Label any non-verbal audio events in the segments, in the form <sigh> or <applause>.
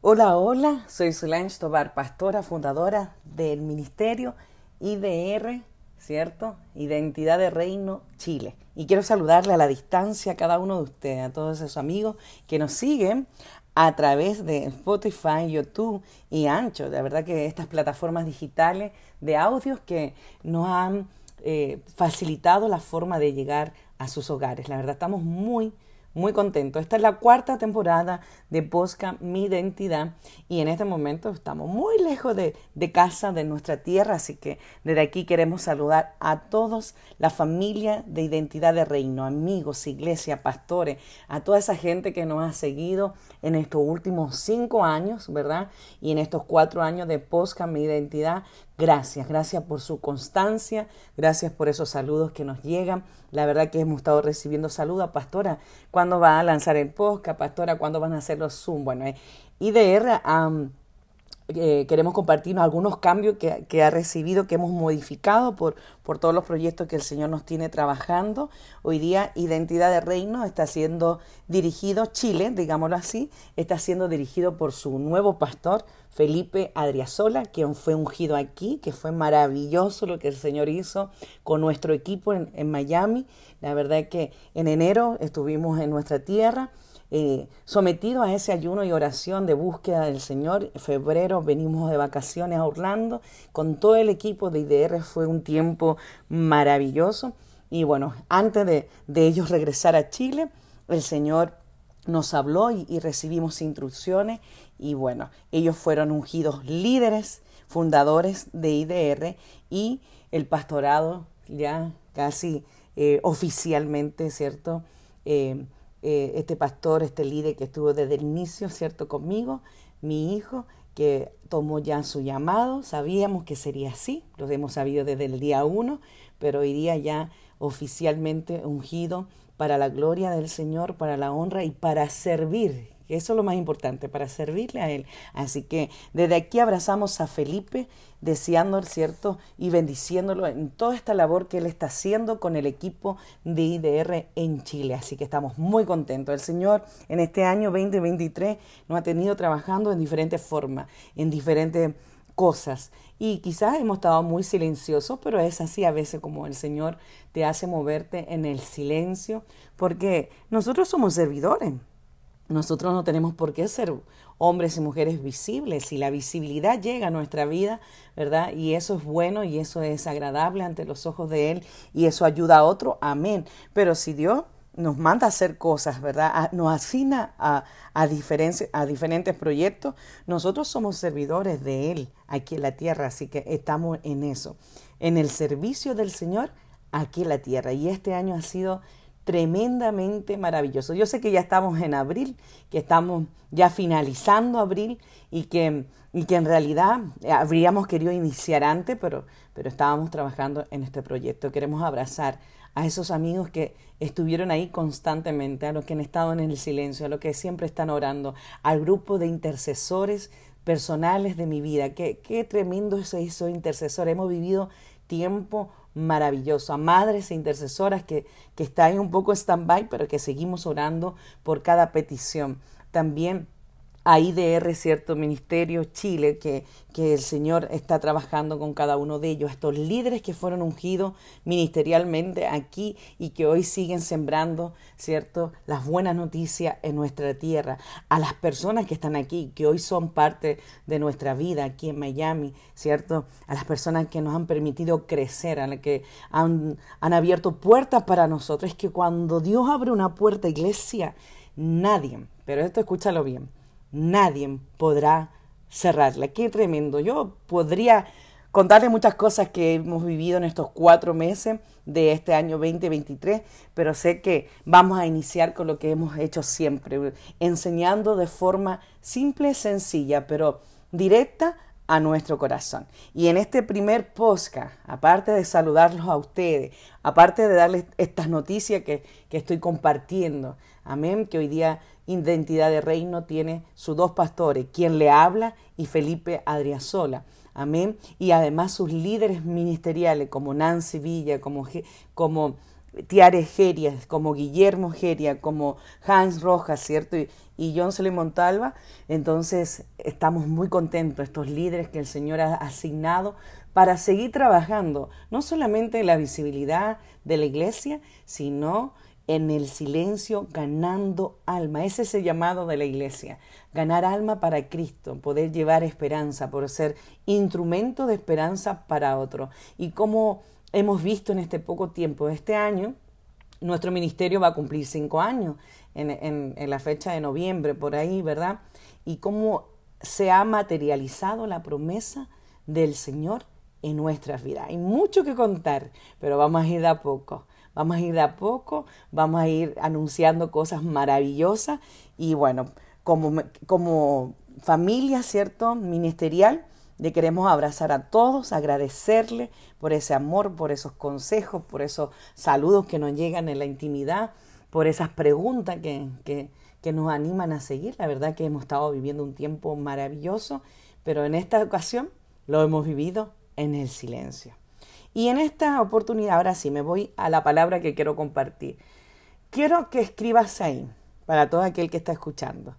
Hola, hola, soy Solange Tobar, pastora, fundadora del Ministerio IDR, ¿cierto? Identidad de Reino Chile. Y quiero saludarle a la distancia a cada uno de ustedes, a todos esos amigos que nos siguen a través de Spotify, YouTube y Ancho. De verdad que estas plataformas digitales de audios que nos han eh, facilitado la forma de llegar a sus hogares. La verdad estamos muy, muy contentos. Esta es la cuarta temporada de Posca Mi Identidad y en este momento estamos muy lejos de, de, casa, de nuestra tierra, así que desde aquí queremos saludar a todos, la familia de Identidad de Reino, amigos, iglesia, pastores, a toda esa gente que nos ha seguido en estos últimos cinco años, ¿verdad? Y en estos cuatro años de Posca Mi Identidad, Gracias, gracias por su constancia, gracias por esos saludos que nos llegan. La verdad que hemos estado recibiendo saludos, Pastora, ¿cuándo va a lanzar el podcast? Pastora, ¿cuándo van a hacer los Zoom? Bueno, eh, IDR eh, queremos compartir algunos cambios que, que, ha recibido, que hemos modificado por, por todos los proyectos que el Señor nos tiene trabajando. Hoy día Identidad de Reino está siendo dirigido, Chile, digámoslo así, está siendo dirigido por su nuevo pastor, Felipe Adriasola, quien fue ungido aquí, que fue maravilloso lo que el Señor hizo con nuestro equipo en, en Miami. La verdad es que en enero estuvimos en nuestra tierra eh, sometido a ese ayuno y oración de búsqueda del Señor. En febrero venimos de vacaciones a Orlando con todo el equipo de IDR. Fue un tiempo maravilloso. Y bueno, antes de, ellos regresar a Chile, el Señor nos habló y, y recibimos instrucciones. Y bueno, ellos fueron ungidos líderes, fundadores de IDR y el pastorado ya casi eh, oficialmente, ¿cierto? Eh, eh, este pastor, este líder que estuvo desde el inicio, ¿cierto? Conmigo, mi hijo, que tomó ya su llamado, sabíamos que sería así, lo hemos sabido desde el día uno, pero hoy día ya oficialmente ungido para la gloria del Señor, para la honra y para servir, eso es lo más importante, para servirle a Él. Así que desde aquí abrazamos a Felipe, deseando, ¿cierto? Y bendiciéndolo en toda esta labor que Él está haciendo con el equipo de IDR en Chile. Así que estamos muy contentos. El Señor en este año 2023 nos ha tenido trabajando en diferentes formas, en diferentes cosas. Y quizás hemos estado muy silenciosos, pero es así a veces como el Señor te hace moverte en el silencio, porque nosotros somos servidores. Nosotros no tenemos por qué ser hombres y mujeres visibles. Si la visibilidad llega a nuestra vida, ¿verdad? Y eso es bueno y eso es agradable ante los ojos de Él y eso ayuda a otro, amén. Pero si Dios nos manda a hacer cosas, ¿verdad? nos asigna a, a, a diferentes proyectos, nosotros somos servidores de Él aquí en la tierra, así que estamos en eso, en el servicio del Señor aquí en la tierra. Y este año ha sido tremendamente maravilloso. Yo sé que ya estamos en abril, que estamos ya finalizando abril y que, y que en realidad habríamos querido iniciar antes, pero, pero estábamos trabajando en este proyecto. Queremos abrazar a esos amigos que estuvieron ahí constantemente, a los que han estado en el silencio, a los que siempre están orando, al grupo de intercesores personales de mi vida. Qué, qué tremendo es eso intercesor. Hemos vivido tiempo maravilloso, a madres e intercesoras que, que están un poco stand-by, pero que seguimos orando por cada petición. También a IDR, cierto Ministerio Chile, que, que el Señor está trabajando con cada uno de ellos, estos líderes que fueron ungidos ministerialmente aquí y que hoy siguen sembrando, cierto, las buenas noticias en nuestra tierra, a las personas que están aquí, que hoy son parte de nuestra vida aquí en Miami, cierto, a las personas que nos han permitido crecer, a las que han, han abierto puertas para nosotros. Es que cuando Dios abre una puerta, iglesia, nadie, pero esto escúchalo bien, nadie podrá cerrarla. Qué tremendo. Yo podría contarle muchas cosas que hemos vivido en estos cuatro meses de este año 2023, pero sé que vamos a iniciar con lo que hemos hecho siempre, enseñando de forma simple, sencilla, pero directa a nuestro corazón. Y en este primer podcast, aparte de saludarlos a ustedes, aparte de darles estas noticias que, que estoy compartiendo, amén, que hoy día Identidad de Reino tiene sus dos pastores, quien le habla y Felipe Adriasola. Amén. Y además sus líderes ministeriales como Nancy Villa, como, como Tiare Geria, como Guillermo Geria, como Hans Rojas, ¿cierto? Y, John Sele Montalva. Entonces estamos muy contentos, estos líderes que el Señor ha asignado para seguir trabajando, no solamente en la visibilidad de la iglesia, sino en el silencio ganando alma. Ese es el llamado de la iglesia, ganar alma para Cristo, poder llevar esperanza, por ser instrumento de esperanza para otro. Y como hemos visto en este poco tiempo, este año, nuestro ministerio va a cumplir cinco años en, la fecha de noviembre, por ahí, ¿verdad? Y cómo se ha materializado la promesa del Señor en nuestras vidas. Hay mucho que contar, pero vamos a ir a poco. Vamos a ir de a poco, vamos a ir anunciando cosas maravillosas y bueno, como, como familia, ¿cierto? Ministerial, le queremos abrazar a todos, agradecerle por ese amor, por esos consejos, por esos saludos que nos llegan en la intimidad, por esas preguntas que, que, que nos animan a seguir. La verdad que hemos estado viviendo un tiempo maravilloso, pero en esta ocasión lo hemos vivido en el silencio. Y en esta oportunidad, ahora sí, me voy a la palabra que quiero compartir. Quiero que escribas ahí, para todo aquel que está escuchando.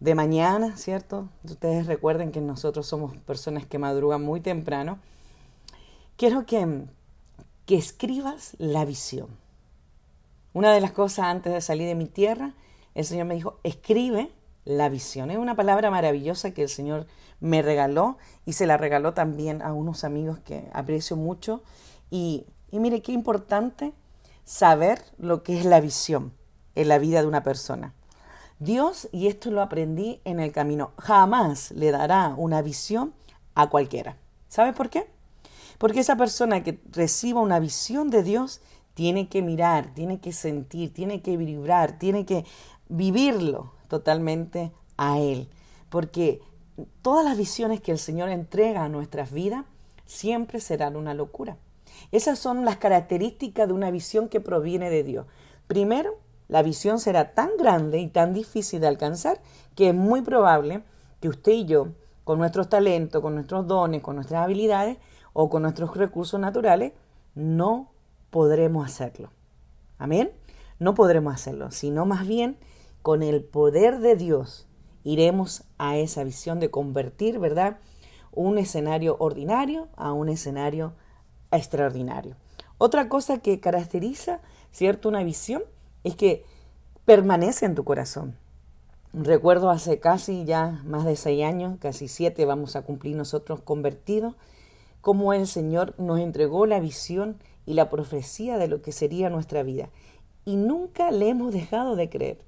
De mañana, ¿cierto? Ustedes recuerden que nosotros somos personas que madrugan muy temprano. Quiero que, que escribas la visión. Una de las cosas antes de salir de mi tierra, el Señor me dijo, escribe la visión. Es una palabra maravillosa que el Señor me regaló y se la regaló también a unos amigos que aprecio mucho. Y, y mire qué importante saber lo que es la visión en la vida de una persona. Dios, y esto lo aprendí en el camino, jamás le dará una visión a cualquiera. ¿Sabe por qué? Porque esa persona que reciba una visión de Dios tiene que mirar, tiene que sentir, tiene que vibrar, tiene que vivirlo totalmente a Él. Porque todas las visiones que el Señor entrega a nuestras vidas siempre serán una locura. Esas son las características de una visión que proviene de Dios. Primero, la visión será tan grande y tan difícil de alcanzar que es muy probable que usted y yo, con nuestros talentos, con nuestros dones, con nuestras habilidades o con nuestros recursos naturales, no podremos hacerlo. Amén. No podremos hacerlo, sino más bien con el poder de Dios iremos a esa visión de convertir, ¿verdad? Un escenario ordinario a un escenario extraordinario. Otra cosa que caracteriza, ¿cierto? Una visión es que permanece en tu corazón. Recuerdo hace casi ya más de seis años, casi siete vamos a cumplir nosotros convertidos, cómo el Señor nos entregó la visión y la profecía de lo que sería nuestra vida. Y nunca le hemos dejado de creer.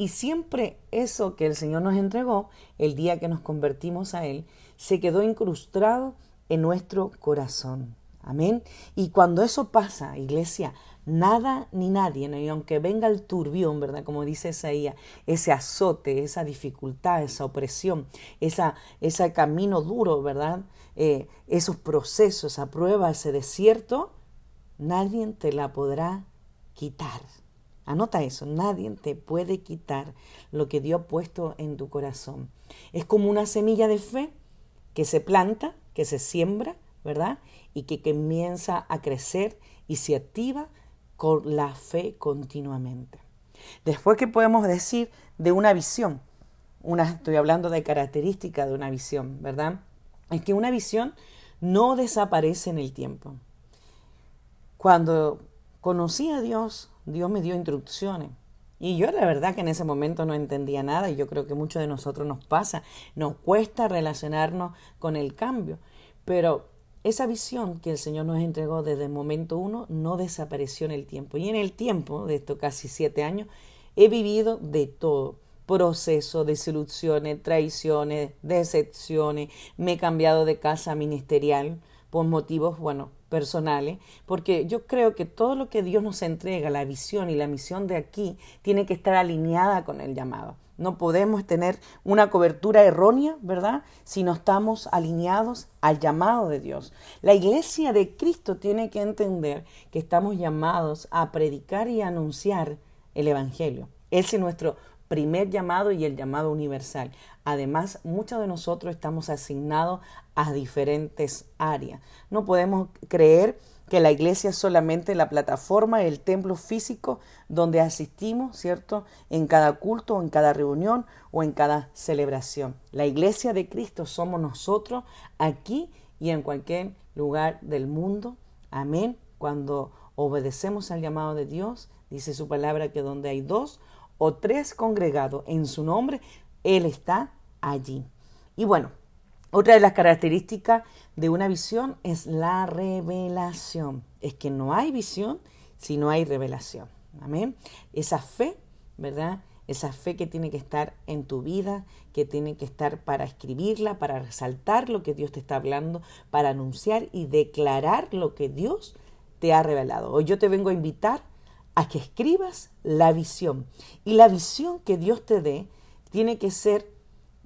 Y siempre eso que el Señor nos entregó, el día que nos convertimos a Él, se quedó incrustado en nuestro corazón. Amén. Y cuando eso pasa, iglesia, nada ni nadie, y aunque venga el turbión, ¿verdad? Como dice Isaías, ese azote, esa dificultad, esa opresión, esa, ese camino duro, ¿verdad? Eh, esos procesos, esa prueba, ese desierto, nadie te la podrá quitar. Anota eso, nadie te puede quitar lo que Dios ha puesto en tu corazón. Es como una semilla de fe que se planta, que se siembra, ¿verdad? Y que comienza a crecer y se activa con la fe continuamente. Después, ¿qué podemos decir de una visión? Una, estoy hablando de características de una visión, ¿verdad? Es que una visión no desaparece en el tiempo. Cuando conocí a Dios, Dios me dio instrucciones. Y yo la verdad que en ese momento no entendía nada y yo creo que muchos de nosotros nos pasa, nos cuesta relacionarnos con el cambio. Pero esa visión que el Señor nos entregó desde el momento uno no desapareció en el tiempo. Y en el tiempo de estos casi siete años he vivido de todo. Proceso, desilusiones, traiciones, decepciones. Me he cambiado de casa ministerial por motivos, bueno, personales, porque yo creo que todo lo que Dios nos entrega, la visión y la misión de aquí, tiene que estar alineada con el llamado. No podemos tener una cobertura errónea, ¿verdad? Si no estamos alineados al llamado de Dios. La iglesia de Cristo tiene que entender que estamos llamados a predicar y anunciar el Evangelio. Ese es nuestro primer llamado y el llamado universal. Además, muchos de nosotros estamos asignados a diferentes áreas. No podemos creer que la iglesia es solamente la plataforma, el templo físico donde asistimos, ¿cierto? En cada culto, en cada reunión o en cada celebración. La iglesia de Cristo somos nosotros aquí y en cualquier lugar del mundo. Amén. Cuando obedecemos al llamado de Dios, dice su palabra que donde hay dos o tres congregados en su nombre, Él está allí. Y bueno, otra de las características de una visión es la revelación. Es que no hay visión si no hay revelación. Amén. Esa fe, ¿verdad? Esa fe que tiene que estar en tu vida, que tiene que estar para escribirla, para resaltar lo que Dios te está hablando, para anunciar y declarar lo que Dios te ha revelado. Hoy yo te vengo a invitar a que escribas la visión. Y la visión que Dios te dé tiene que ser,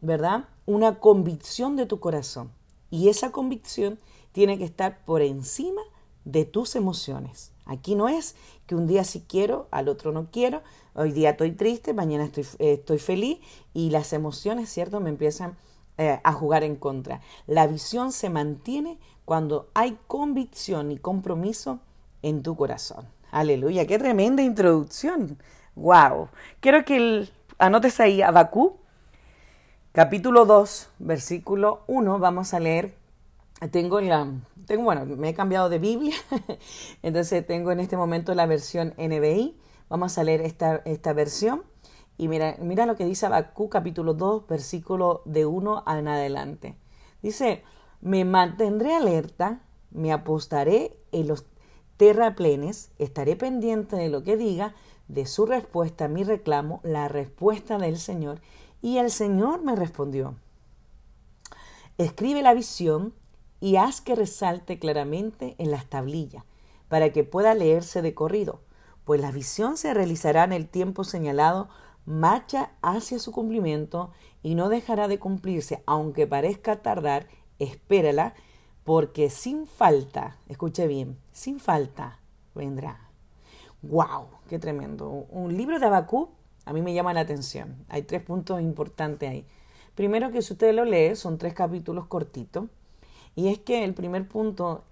¿verdad? una convicción de tu corazón. Y esa convicción tiene que estar por encima de tus emociones. Aquí no es que un día sí quiero, al otro no quiero, hoy día estoy triste, mañana estoy, eh, estoy feliz y las emociones, ¿cierto?, me empiezan eh, a jugar en contra. La visión se mantiene cuando hay convicción y compromiso en tu corazón. Aleluya, qué tremenda introducción. Wow. Quiero que anotes ahí Abacú capítulo 2, versículo 1, vamos a leer. Tengo la, tengo, bueno, me he cambiado de Biblia, <laughs> entonces tengo en este momento la versión NBI. Vamos a leer esta, esta versión. Y mira, mira lo que dice Abacú capítulo 2, versículo de 1 en adelante. Dice, me mantendré alerta, me apostaré en los terraplenes, estaré pendiente de lo que diga, de su respuesta a mi reclamo, la respuesta del Señor, y el Señor me respondió, escribe la visión y haz que resalte claramente en las tablillas, para que pueda leerse de corrido, pues la visión se realizará en el tiempo señalado, marcha hacia su cumplimiento y no dejará de cumplirse, aunque parezca tardar, espérala, porque sin falta, escuche bien, sin falta vendrá. ¡Wow! ¡Qué tremendo! Un libro de Abacú a mí me llama la atención. Hay tres puntos importantes ahí. Primero que si usted lo lee, son tres capítulos cortitos. Y es que el primer punto,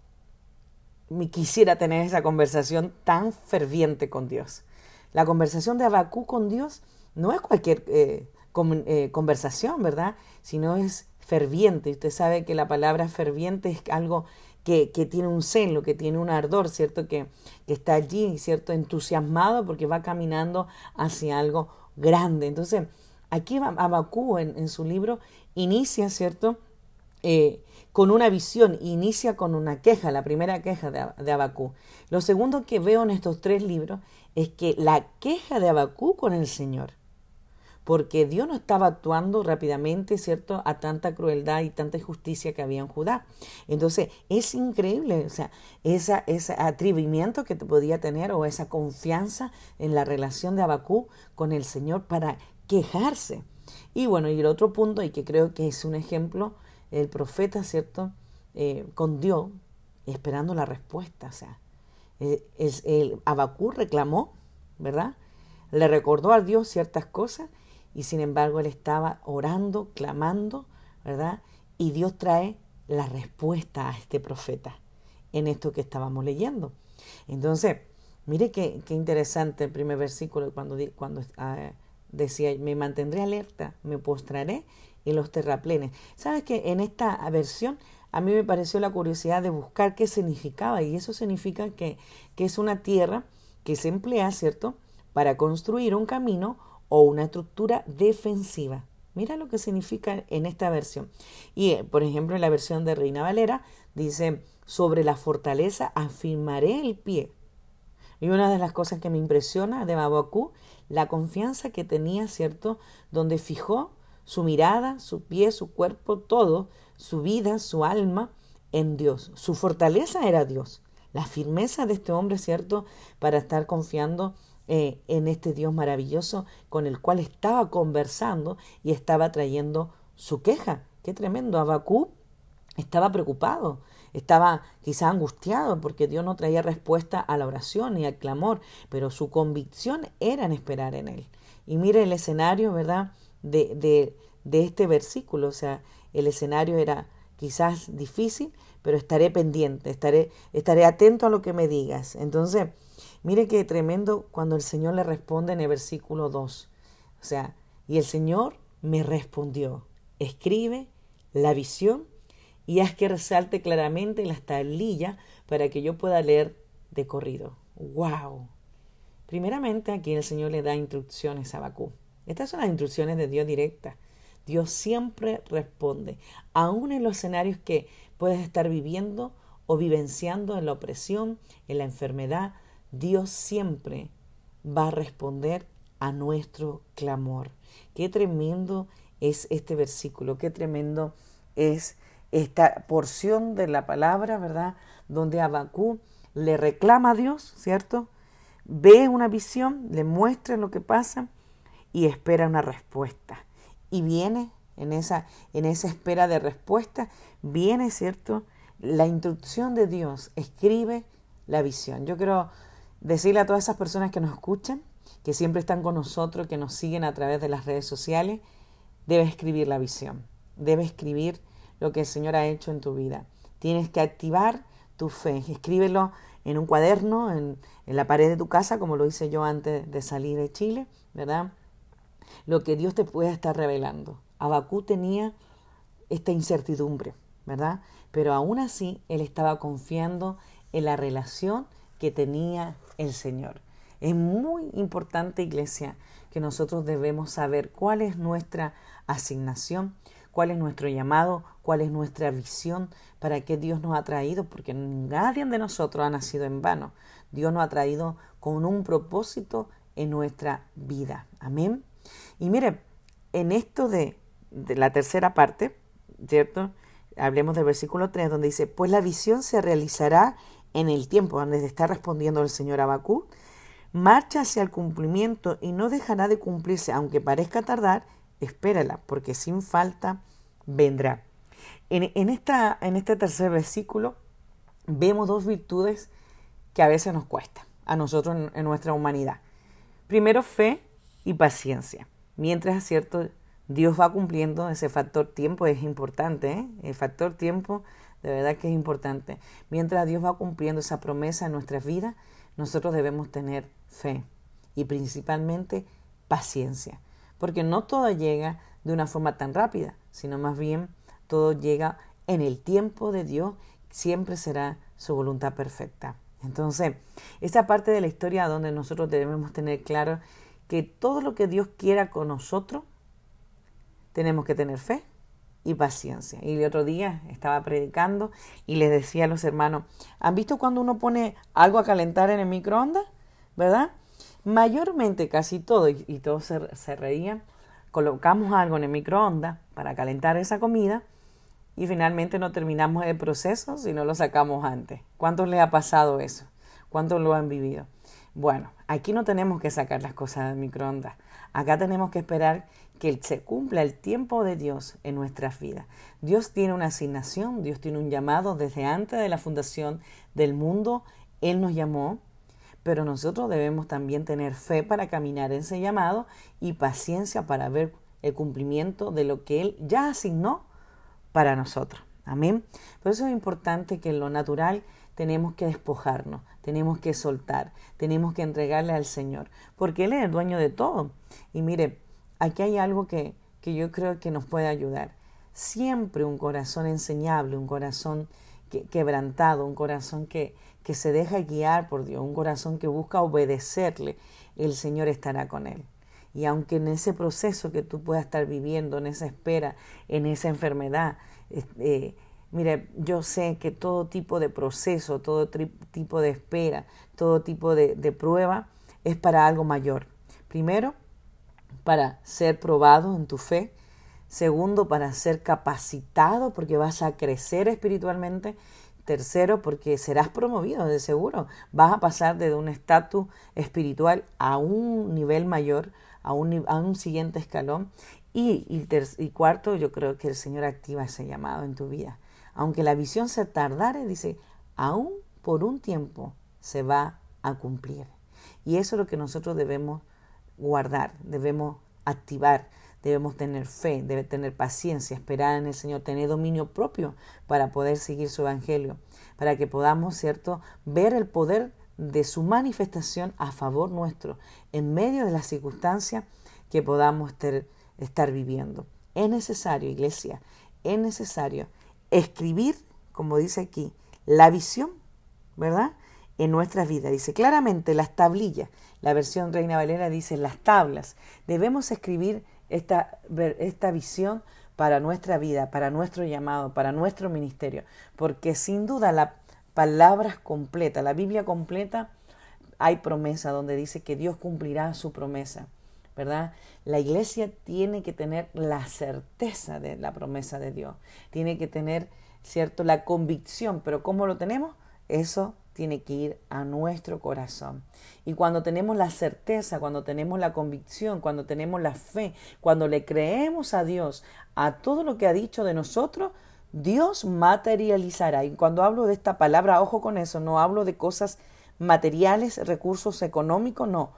me quisiera tener esa conversación tan ferviente con Dios. La conversación de Abacú con Dios no es cualquier eh, eh, conversación, ¿verdad? Sino es ferviente. Usted sabe que la palabra ferviente es algo que, tiene un celo, que tiene un ardor, ¿cierto? Que, que está allí, ¿cierto? Entusiasmado porque va caminando hacia algo grande. Entonces, aquí Abacú en, en su libro inicia, ¿cierto? Eh, con una visión, inicia con una queja, la primera queja de, de Abacú. Lo segundo que veo en estos tres libros es que la queja de Abacú con el Señor porque Dios no estaba actuando rápidamente, ¿cierto?, a tanta crueldad y tanta injusticia que había en Judá. Entonces, es increíble, o sea, esa, ese atrevimiento que te podía tener o esa confianza en la relación de Abacú con el Señor para quejarse. Y bueno, y el otro punto, y que creo que es un ejemplo, el profeta, ¿cierto?, eh, con Dios, esperando la respuesta, o sea, eh, es, el Abacú reclamó, ¿verdad? Le recordó a Dios ciertas cosas y sin embargo él estaba orando, clamando, ¿verdad? Y Dios trae la respuesta a este profeta en esto que estábamos leyendo. Entonces, mire qué, qué interesante el primer versículo cuando, cuando ah, decía, me mantendré alerta, me postraré en los terraplenes. ¿Sabes que en esta versión a mí me pareció la curiosidad de buscar qué significaba y eso significa que, que es una tierra que se emplea, ¿cierto?, para construir un camino o una estructura defensiva. Mira lo que significa en esta versión. Y, eh, por ejemplo, en la versión de Reina Valera dice, sobre la fortaleza afirmaré el pie. Y una de las cosas que me impresiona de Babacú, la confianza que tenía, ¿cierto? Donde fijó su mirada, su pie, su cuerpo, todo, su vida, su alma en Dios. Su fortaleza era Dios. La firmeza de este hombre, ¿cierto? Para estar confiando eh, en este Dios maravilloso con el cual estaba conversando y estaba trayendo su queja. Qué tremendo. Abacú estaba preocupado, estaba quizá angustiado porque Dios no traía respuesta a la oración y al clamor, pero su convicción era en esperar en Él. Y mire el escenario, ¿verdad? De, de, de este versículo, o sea, el escenario era quizás difícil, pero estaré pendiente, estaré, estaré atento a lo que me digas. Entonces, mire qué tremendo cuando el Señor le responde en el versículo 2. O sea, y el Señor me respondió, escribe la visión y haz que resalte claramente en las tablillas para que yo pueda leer de corrido. ¡Wow! Primeramente aquí el Señor le da instrucciones a Bakú. Estas son las instrucciones de Dios directas. Dios siempre responde, aun en los escenarios que puedes estar viviendo o vivenciando en la opresión, en la enfermedad, Dios siempre va a responder a nuestro clamor. Qué tremendo es este versículo, qué tremendo es esta porción de la palabra, ¿verdad? Donde Abacú le reclama a Dios, ¿cierto? Ve una visión, le muestra lo que pasa y espera una respuesta. Y viene en esa, en esa espera de respuesta, viene, ¿cierto? La instrucción de Dios, escribe la visión. Yo quiero decirle a todas esas personas que nos escuchan, que siempre están con nosotros, que nos siguen a través de las redes sociales, debe escribir la visión, debe escribir lo que el Señor ha hecho en tu vida. Tienes que activar tu fe, escríbelo en un cuaderno, en, la pared de tu casa, como lo hice yo antes de salir de Chile, ¿verdad? Lo que Dios te puede estar revelando. Abacú tenía esta incertidumbre, ¿verdad? Pero aún así él estaba confiando en la relación que tenía el Señor. Es muy importante, iglesia, que nosotros debemos saber cuál es nuestra asignación, cuál es nuestro llamado, cuál es nuestra visión, para qué Dios nos ha traído, porque nadie de nosotros ha nacido en vano. Dios nos ha traído con un propósito en nuestra vida. Amén. Y mire, en esto de de la tercera parte, ¿cierto? Hablemos del versículo 3, donde dice, pues la visión se realizará en el tiempo, donde está respondiendo el Señor Abacú, marcha hacia el cumplimiento y no dejará de cumplirse, aunque parezca tardar, espérala, porque sin falta vendrá. En, esta, en este tercer versículo vemos dos virtudes que a veces nos cuesta a nosotros en, en nuestra humanidad. Primero, fe y paciencia. Mientras, ¿cierto? Dios va cumpliendo ese factor tiempo, es importante, ¿eh? el factor tiempo de verdad que es importante. Mientras Dios va cumpliendo esa promesa en nuestras vidas, nosotros debemos tener fe y principalmente paciencia, porque no todo llega de una forma tan rápida, sino más bien todo llega en el tiempo de Dios, siempre será su voluntad perfecta. Entonces, esa parte de la historia donde nosotros debemos tener claro que todo lo que Dios quiera con nosotros, tenemos que tener fe y paciencia. Y el otro día estaba predicando y les decía a los hermanos, ¿han visto cuando uno pone algo a calentar en el microondas? ¿Verdad? Mayormente casi todo, y, todos se, se reían, colocamos algo en el microondas para calentar esa comida y finalmente no terminamos el proceso si no lo sacamos antes. ¿Cuántos les ha pasado eso? ¿Cuántos lo han vivido? Bueno, aquí no tenemos que sacar las cosas del microondas. Acá tenemos que esperar que se cumpla el tiempo de Dios en nuestras vidas. Dios tiene una asignación, Dios tiene un llamado desde antes de la fundación del mundo. Él nos llamó, pero nosotros debemos también tener fe para caminar en ese llamado y paciencia para ver el cumplimiento de lo que Él ya asignó para nosotros. Amén. Por eso es importante que en lo natural tenemos que despojarnos, tenemos que soltar, tenemos que entregarle al Señor, porque Él es el dueño de todo. Y mire, aquí hay algo que, que yo creo que nos puede ayudar. Siempre un corazón enseñable, un corazón quebrantado, un corazón que, que se deja guiar por Dios, un corazón que busca obedecerle, el Señor estará con él. Y aunque en ese proceso que tú puedas estar viviendo, en esa espera, en esa enfermedad, eh, mire, yo sé que todo tipo de proceso, todo tipo de espera, todo tipo de prueba es para algo mayor. Primero, para ser probado en tu fe. Segundo, para ser capacitado porque vas a crecer espiritualmente. Tercero, porque serás promovido, de seguro. Vas a pasar de un estatus espiritual a un nivel mayor, a un, siguiente escalón. Y, y, cuarto, yo creo que el Señor activa ese llamado en tu vida. Aunque la visión se tardare, dice, aún por un tiempo se va a cumplir. Y eso es lo que nosotros debemos guardar, debemos activar, debemos tener fe, debe tener paciencia, esperar en el Señor, tener dominio propio para poder seguir su evangelio, para que podamos, ¿cierto?, ver el poder de su manifestación a favor nuestro en medio de las circunstancias que podamos estar viviendo. Es necesario, iglesia, es necesario escribir, como dice aquí, la visión, ¿verdad? En nuestras vidas. Dice claramente las tablillas. La versión Reina Valera dice las tablas. Debemos escribir esta, esta visión para nuestra vida, para nuestro llamado, para nuestro ministerio. Porque sin duda la palabra completa, la Biblia completa, hay promesa donde dice que Dios cumplirá su promesa. ¿verdad? La iglesia tiene que tener la certeza de la promesa de Dios, tiene que tener, ¿cierto?, la convicción, pero ¿cómo lo tenemos? Eso tiene que ir a nuestro corazón. Y cuando tenemos la certeza, cuando tenemos la convicción, cuando tenemos la fe, cuando le creemos a Dios, a todo lo que ha dicho de nosotros, Dios materializará. Y cuando hablo de esta palabra, ojo con eso, no hablo de cosas materiales, recursos económicos, no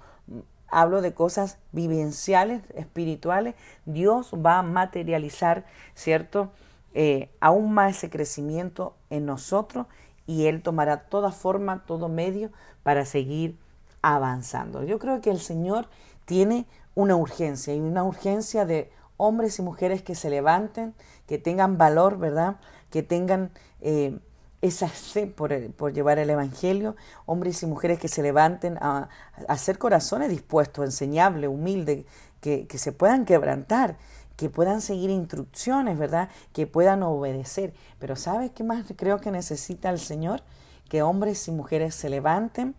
hablo de cosas vivenciales, espirituales, Dios va a materializar, ¿cierto? Eh, aún más ese crecimiento en nosotros y Él tomará toda forma, todo medio para seguir avanzando. Yo creo que el Señor tiene una urgencia y una urgencia de hombres y mujeres que se levanten, que tengan valor, ¿verdad? Que tengan eh, esa fe por, por, llevar el Evangelio, hombres y mujeres que se levanten a, hacer corazones dispuestos, enseñables, humildes, que, que se puedan quebrantar, que puedan seguir instrucciones, ¿verdad? Que puedan obedecer. Pero ¿sabes qué más creo que necesita el Señor? Que hombres y mujeres se levanten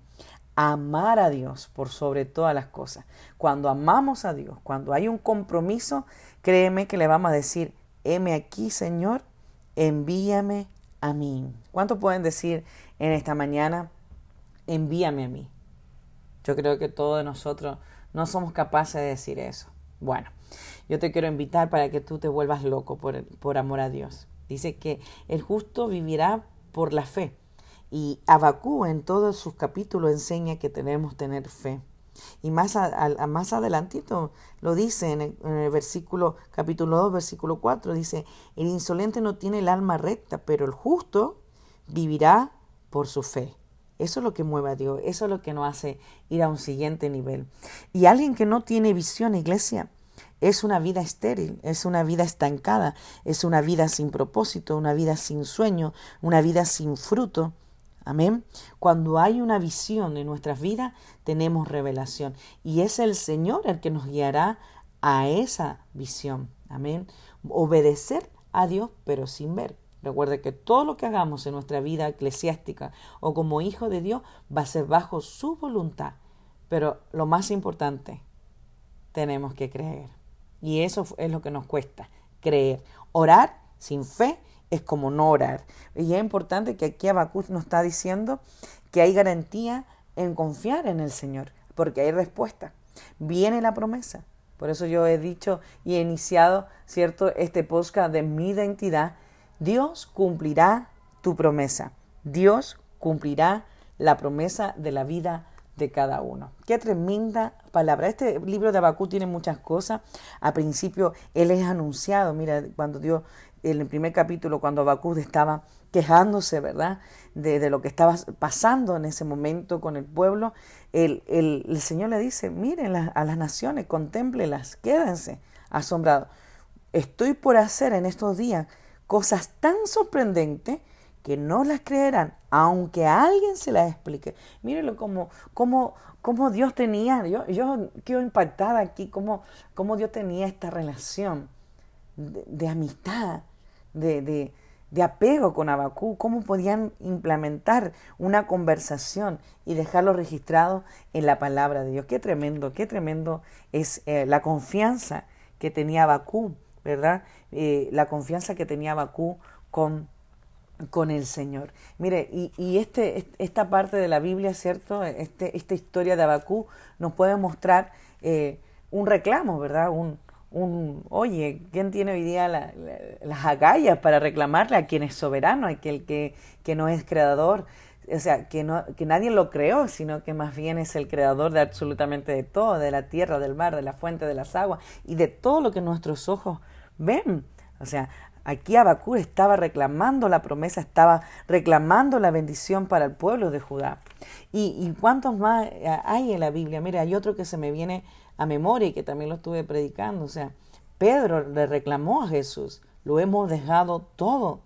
a amar a Dios por sobre todas las cosas. Cuando amamos a Dios, cuando hay un compromiso, créeme que le vamos a decir, heme aquí, Señor, envíame a mí. ¿Cuánto pueden decir en esta mañana, envíame a mí? Yo creo que todos nosotros no somos capaces de decir eso. Bueno, yo te quiero invitar para que tú te vuelvas loco por, por amor a Dios. Dice que el justo vivirá por la fe. Y Abacú en todos sus capítulos enseña que tenemos tener fe. Y más, más adelantito lo dice en el, versículo, capítulo 2, versículo 4, dice, el insolente no tiene el alma recta, pero el justo vivirá por su fe. Eso es lo que mueve a Dios, eso es lo que nos hace ir a un siguiente nivel. Y alguien que no tiene visión, iglesia, es una vida estéril, es una vida estancada, es una vida sin propósito, una vida sin sueño, una vida sin fruto. Amén. Cuando hay una visión en nuestras vidas, tenemos revelación. Y es el Señor el que nos guiará a esa visión. Amén. Obedecer a Dios, pero sin ver. Recuerde que todo lo que hagamos en nuestra vida eclesiástica o como hijo de Dios va a ser bajo su voluntad. Pero lo más importante, tenemos que creer. Y eso es lo que nos cuesta, creer. Orar sin fe es como no orar. Y es importante que aquí Abacus nos está diciendo que hay garantía en confiar en el Señor, porque hay respuesta. Viene la promesa. Por eso yo he dicho y he iniciado, ¿cierto?, este podcast de mi identidad. Dios cumplirá tu promesa. Dios cumplirá la promesa de la vida de cada uno. Qué tremenda palabra. Este libro de Abacú tiene muchas cosas. A principio, él es anunciado. Mira, cuando Dios en el primer capítulo, cuando Abacú estaba quejándose, ¿verdad?, de, lo que estaba pasando en ese momento con el pueblo, el, el, Señor le dice, miren a las naciones, contémplelas, quédense asombrados. Estoy por hacer en estos días cosas tan sorprendentes que no las creerán, aunque alguien se las explique. Mírenlo como, como, como Dios tenía, yo, yo quedo impactada aquí, como, como Dios tenía esta relación de amistad, de, de, apego con Abacú, cómo podían implementar una conversación y dejarlo registrado en la palabra de Dios. Qué tremendo, qué tremendo es eh, la confianza que tenía Abacú, ¿verdad? Eh, la confianza que tenía Abacú con, con el Señor. Mire, y, y, este, esta parte de la Biblia, ¿cierto? Este, esta historia de Abacú nos puede mostrar eh, un reclamo, ¿verdad? Un, un, oye, ¿quién tiene hoy día las agallas para reclamarle a quien es soberano, a aquel que, que no es creador? o sea, que, no, que nadie lo creó, sino que más bien es el creador de absolutamente de todo, de la tierra, del mar, de la fuente, de las aguas y de todo lo que nuestros ojos ven. O sea, aquí Abacú estaba reclamando la promesa, estaba reclamando la bendición para el pueblo de Judá. ¿Y, y cuántos más hay en la Biblia? Mira, hay otro que se me viene a memoria y que también lo estuve predicando. O sea, Pedro le reclamó a Jesús, lo hemos dejado todo.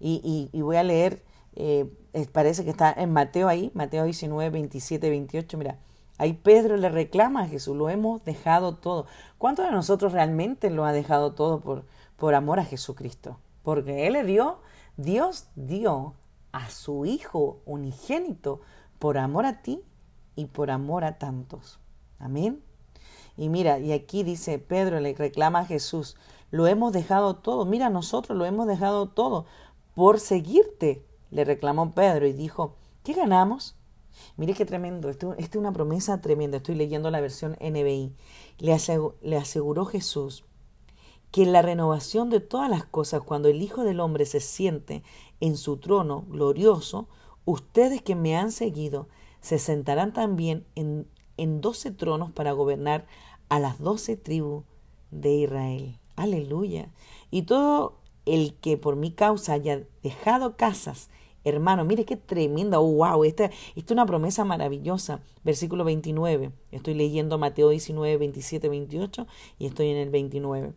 Y, y, voy a leer, eh, parece que está en Mateo ahí, Mateo 19, 27, 28, mira, ahí Pedro le reclama a Jesús, lo hemos dejado todo. ¿Cuántos de nosotros realmente lo ha dejado todo por, por amor a Jesucristo? Porque Él le dio, Dios dio a su Hijo unigénito por amor a ti y por amor a tantos. Amén. Y mira, y aquí dice Pedro le reclama a Jesús, lo hemos dejado todo, mira, nosotros lo hemos dejado todo por seguirte, le reclamó Pedro y dijo, ¿qué ganamos? Mire qué tremendo, esto, es una promesa tremenda, estoy leyendo la versión NBI. Le le aseguró Jesús que en la renovación de todas las cosas, cuando el Hijo del Hombre se siente en su trono glorioso, ustedes que me han seguido se sentarán también en, en doce tronos para gobernar a las doce tribus de Israel. Aleluya. Y todo el que por mi causa haya dejado casas, hermano, mire qué tremenda, oh, wow, esta, esta es una promesa maravillosa. Versículo 29, estoy leyendo Mateo 19, 27, 28 y estoy en el 29.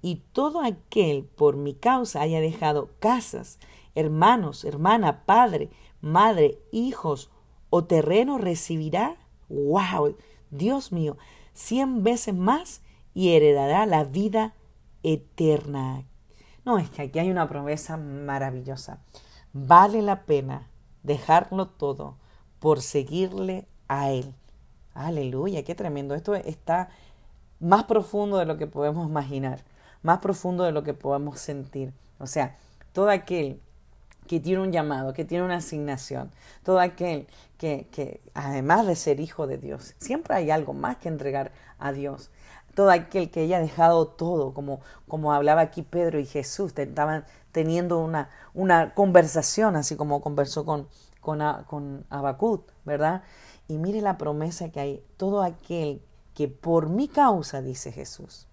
Y todo aquel por mi causa haya dejado casas, hermanos, hermana, padre, madre, hijos o terreno recibirá, wow, Dios mío, cien veces más y heredará la vida eterna. No, es que aquí hay una promesa maravillosa. Vale la pena dejarlo todo por seguirle a Él. Aleluya, qué tremendo. Esto está más profundo de lo que podemos imaginar, más profundo de lo que podemos sentir. O sea, todo aquel que tiene un llamado, que tiene una asignación, todo aquel que, que, además de ser hijo de Dios, siempre hay algo más que entregar a Dios. Todo aquel que haya dejado todo, como, como hablaba aquí Pedro y Jesús, estaban teniendo una, una conversación, así como conversó con, con, con Abacut, ¿verdad? Y mire la promesa que hay, todo aquel que por mi causa, dice Jesús,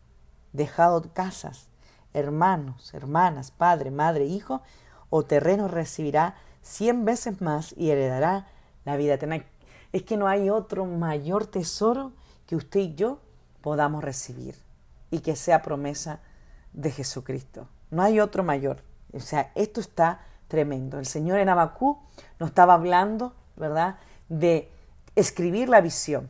dejado casas, hermanos, hermanas, padre, madre, hijo, o terreno recibirá cien veces más y heredará la vida eterna. Es que no hay otro mayor tesoro que usted y yo podamos recibir y que sea promesa de Jesucristo. No hay otro mayor. O sea, esto está tremendo. El Señor en Abacú nos estaba hablando, ¿verdad?, de escribir la visión,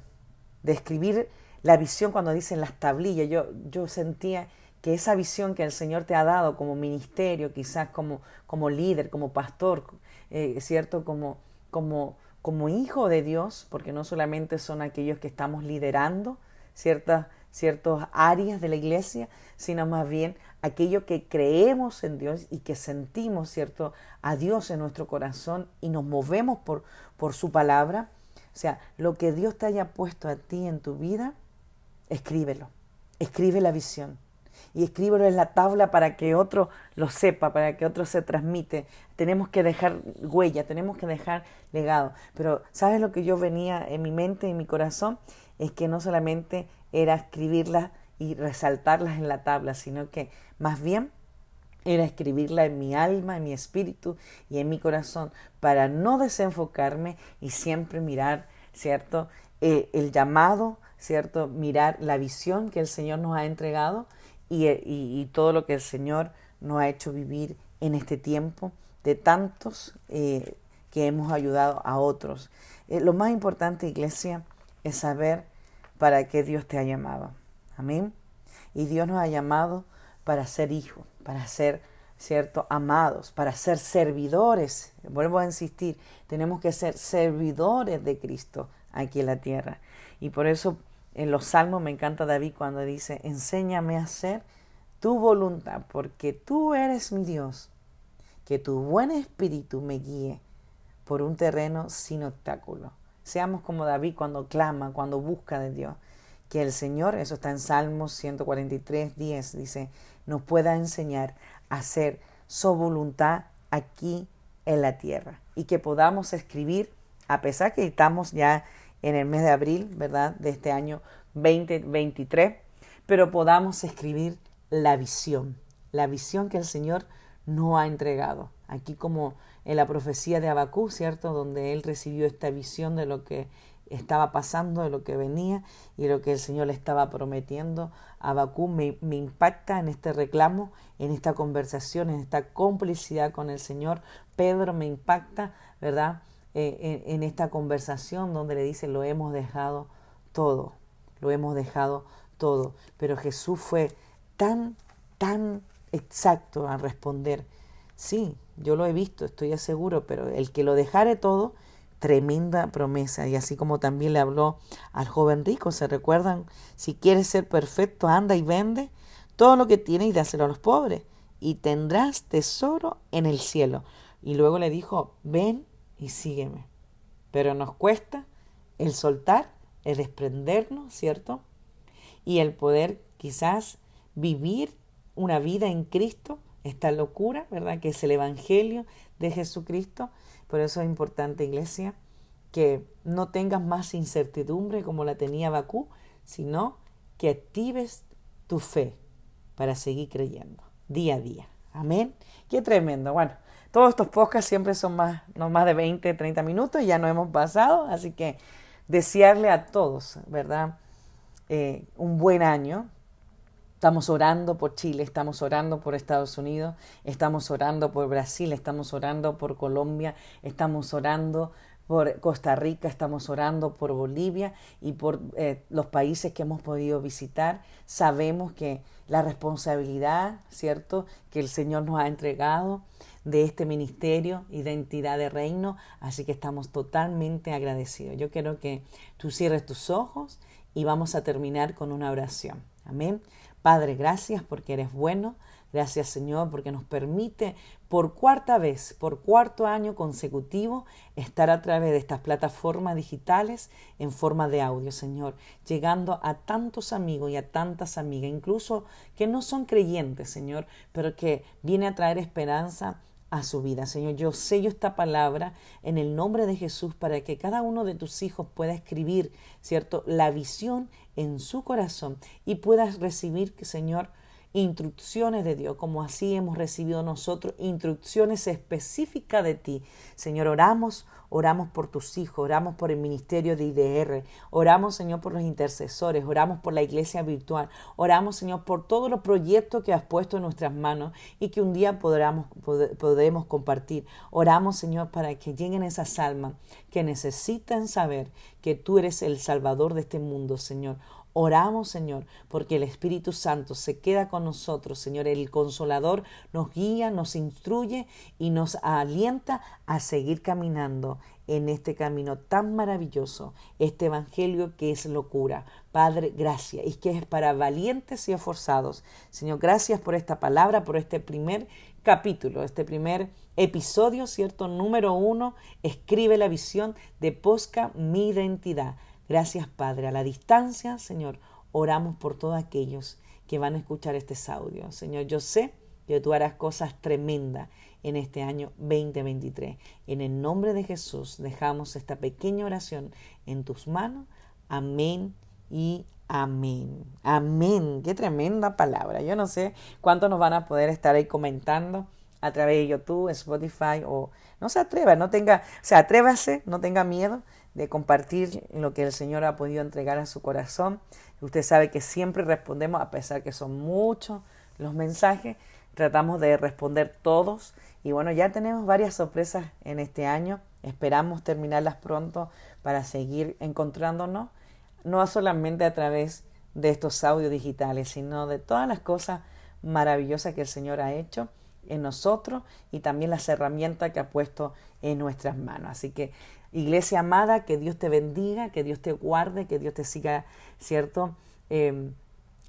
de escribir la visión cuando dicen las tablillas. Yo, yo sentía que esa visión que el Señor te ha dado como ministerio, quizás como, como líder, como pastor, eh, ¿cierto? Como, como, como hijo de Dios, porque no solamente son aquellos que estamos liderando ciertas, ciertas áreas de la iglesia, sino más bien aquellos que creemos en Dios y que sentimos, ¿cierto?, a Dios en nuestro corazón y nos movemos por, por su palabra. O sea, lo que Dios te haya puesto a ti en tu vida, escríbelo, escribe la visión y escríbelo en la tabla para que otro lo sepa, para que otro se transmite. Tenemos que dejar huella, tenemos que dejar legado. Pero ¿sabes lo que yo venía en mi mente, en mi corazón? Es que no solamente era escribirlas y resaltarlas en la tabla, sino que más bien era escribirla en mi alma, en mi espíritu y en mi corazón para no desenfocarme y siempre mirar, ¿cierto? Eh, el llamado, ¿cierto? Mirar la visión que el Señor nos ha entregado y, todo lo que el Señor nos ha hecho vivir en este tiempo de tantos eh, que hemos ayudado a otros. Eh, lo más importante, iglesia, es saber para qué Dios te ha llamado. Amén. Y Dios nos ha llamado para ser hijos, para ser, ¿cierto?, amados, para ser servidores. Vuelvo a insistir, tenemos que ser servidores de Cristo aquí en la tierra. Y por eso en los salmos me encanta David cuando dice, enséñame a hacer tu voluntad, porque tú eres mi Dios. Que tu buen espíritu me guíe por un terreno sin obstáculo. Seamos como David cuando clama, cuando busca de Dios. Que el Señor, eso está en Salmos 143, 10, dice, nos pueda enseñar a hacer su voluntad aquí en la tierra y que podamos escribir, a pesar que estamos ya en el mes de abril, ¿verdad?, de este año 2023, pero podamos escribir la visión, la visión que el Señor nos ha entregado. Aquí como en la profecía de Abacú, ¿cierto?, donde él recibió esta visión de lo que estaba pasando, de lo que venía y lo que el Señor le estaba prometiendo. Abacú me, me impacta en este reclamo, en esta conversación, en esta complicidad con el Señor. Pedro me impacta, ¿verdad? Eh, en, en, esta conversación donde le dice, lo hemos dejado todo, lo hemos dejado todo. Pero Jesús fue tan, tan exacto al responder, sí, yo lo he visto, estoy seguro, pero el que lo dejare todo, tremenda promesa. Y así como también le habló al joven rico, ¿se recuerdan? Si quieres ser perfecto, anda y vende todo lo que tienes y dáselo a los pobres, y tendrás tesoro en el cielo. Y luego le dijo, ven y sígueme. Pero nos cuesta el soltar, el desprendernos, ¿cierto? Y el poder quizás vivir una vida en Cristo, esta locura, ¿verdad? Que es el Evangelio de Jesucristo. Por eso es importante, iglesia, que no tengas más incertidumbre como la tenía Bakú, sino que actives tu fe para seguir creyendo día a día. Amén. Qué tremendo. Bueno, todos estos podcasts siempre son más, no más de 20, 30 minutos, ya no hemos pasado, así que desearle a todos, ¿verdad? Eh, un buen año. Estamos orando por Chile, estamos orando por Estados Unidos, estamos orando por Brasil, estamos orando por Colombia, estamos orando por Costa Rica, estamos orando por Bolivia y por eh, los países que hemos podido visitar. Sabemos que la responsabilidad, ¿cierto?, que el Señor nos ha entregado de este ministerio, identidad de reino, así que estamos totalmente agradecidos. Yo quiero que tú cierres tus ojos y vamos a terminar con una oración. Amén. Padre, gracias porque eres bueno. Gracias Señor porque nos permite por cuarta vez, por cuarto año consecutivo, estar a través de estas plataformas digitales en forma de audio, Señor, llegando a tantos amigos y a tantas amigas, incluso que no son creyentes, Señor, pero que viene a traer esperanza a su vida. Señor, yo sello esta palabra en el nombre de Jesús para que cada uno de tus hijos pueda escribir, ¿cierto?, la visión en su corazón y puedas recibir, Señor, instrucciones de Dios, como así hemos recibido nosotros instrucciones específicas de ti. Señor, oramos, oramos por tus hijos, oramos por el ministerio de IDR, oramos, Señor, por los intercesores, oramos por la iglesia virtual, oramos, Señor, por todos los proyectos que has puesto en nuestras manos y que un día podremos, podremos compartir. Oramos, Señor, para que lleguen esas almas que necesitan saber que tú eres el Salvador de este mundo, Señor. Oramos, Señor, porque el Espíritu Santo se queda con nosotros, Señor. El Consolador nos guía, nos instruye y nos alienta a seguir caminando en este camino tan maravilloso, este Evangelio que es locura. Padre, gracias. Y que es para valientes y esforzados. Señor, gracias por esta palabra, por este primer capítulo, este primer episodio, ¿cierto? Número uno, escribe la visión de Posca, mi identidad. Gracias, Padre. A la distancia, Señor, oramos por todos aquellos que van a escuchar este audio. Señor, yo sé que tú harás cosas tremendas en este año 2023. En el nombre de Jesús dejamos esta pequeña oración en tus manos. Amén y amén. Amén. Qué tremenda palabra. Yo no sé cuántos nos van a poder estar ahí comentando a través de YouTube, Spotify o no se atreva, no tenga, o sea, atrévase, no tenga miedo de compartir lo que el Señor ha podido entregar a su corazón. Usted sabe que siempre respondemos, a pesar que son muchos los mensajes, tratamos de responder todos. Y bueno, ya tenemos varias sorpresas en este año. Esperamos terminarlas pronto para seguir encontrándonos, no solamente a través de estos audios digitales, sino de todas las cosas maravillosas que el Señor ha hecho en nosotros y también las herramientas que ha puesto en nuestras manos. Así que Iglesia amada, que Dios te bendiga, que Dios te guarde, que Dios te siga, ¿cierto? Em,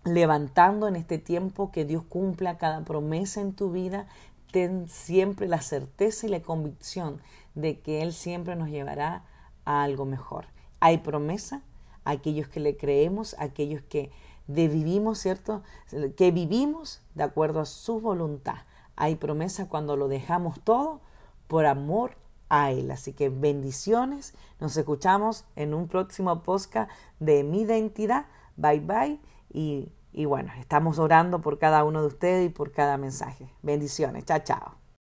levantando en este tiempo, que Dios cumpla cada promesa en tu vida. Ten siempre la certeza y la convicción de que Él siempre nos llevará a algo mejor. Hay promesa, aquellos que le creemos, aquellos que vivimos, ¿cierto? Que vivimos de acuerdo a su voluntad. Hay promesa cuando lo dejamos todo por amor a Él. Así que bendiciones. Nos escuchamos en un próximo podcast de mi identidad. Bye bye. Y, y bueno, estamos orando por cada uno de ustedes y por cada mensaje. Bendiciones. Chao, chao.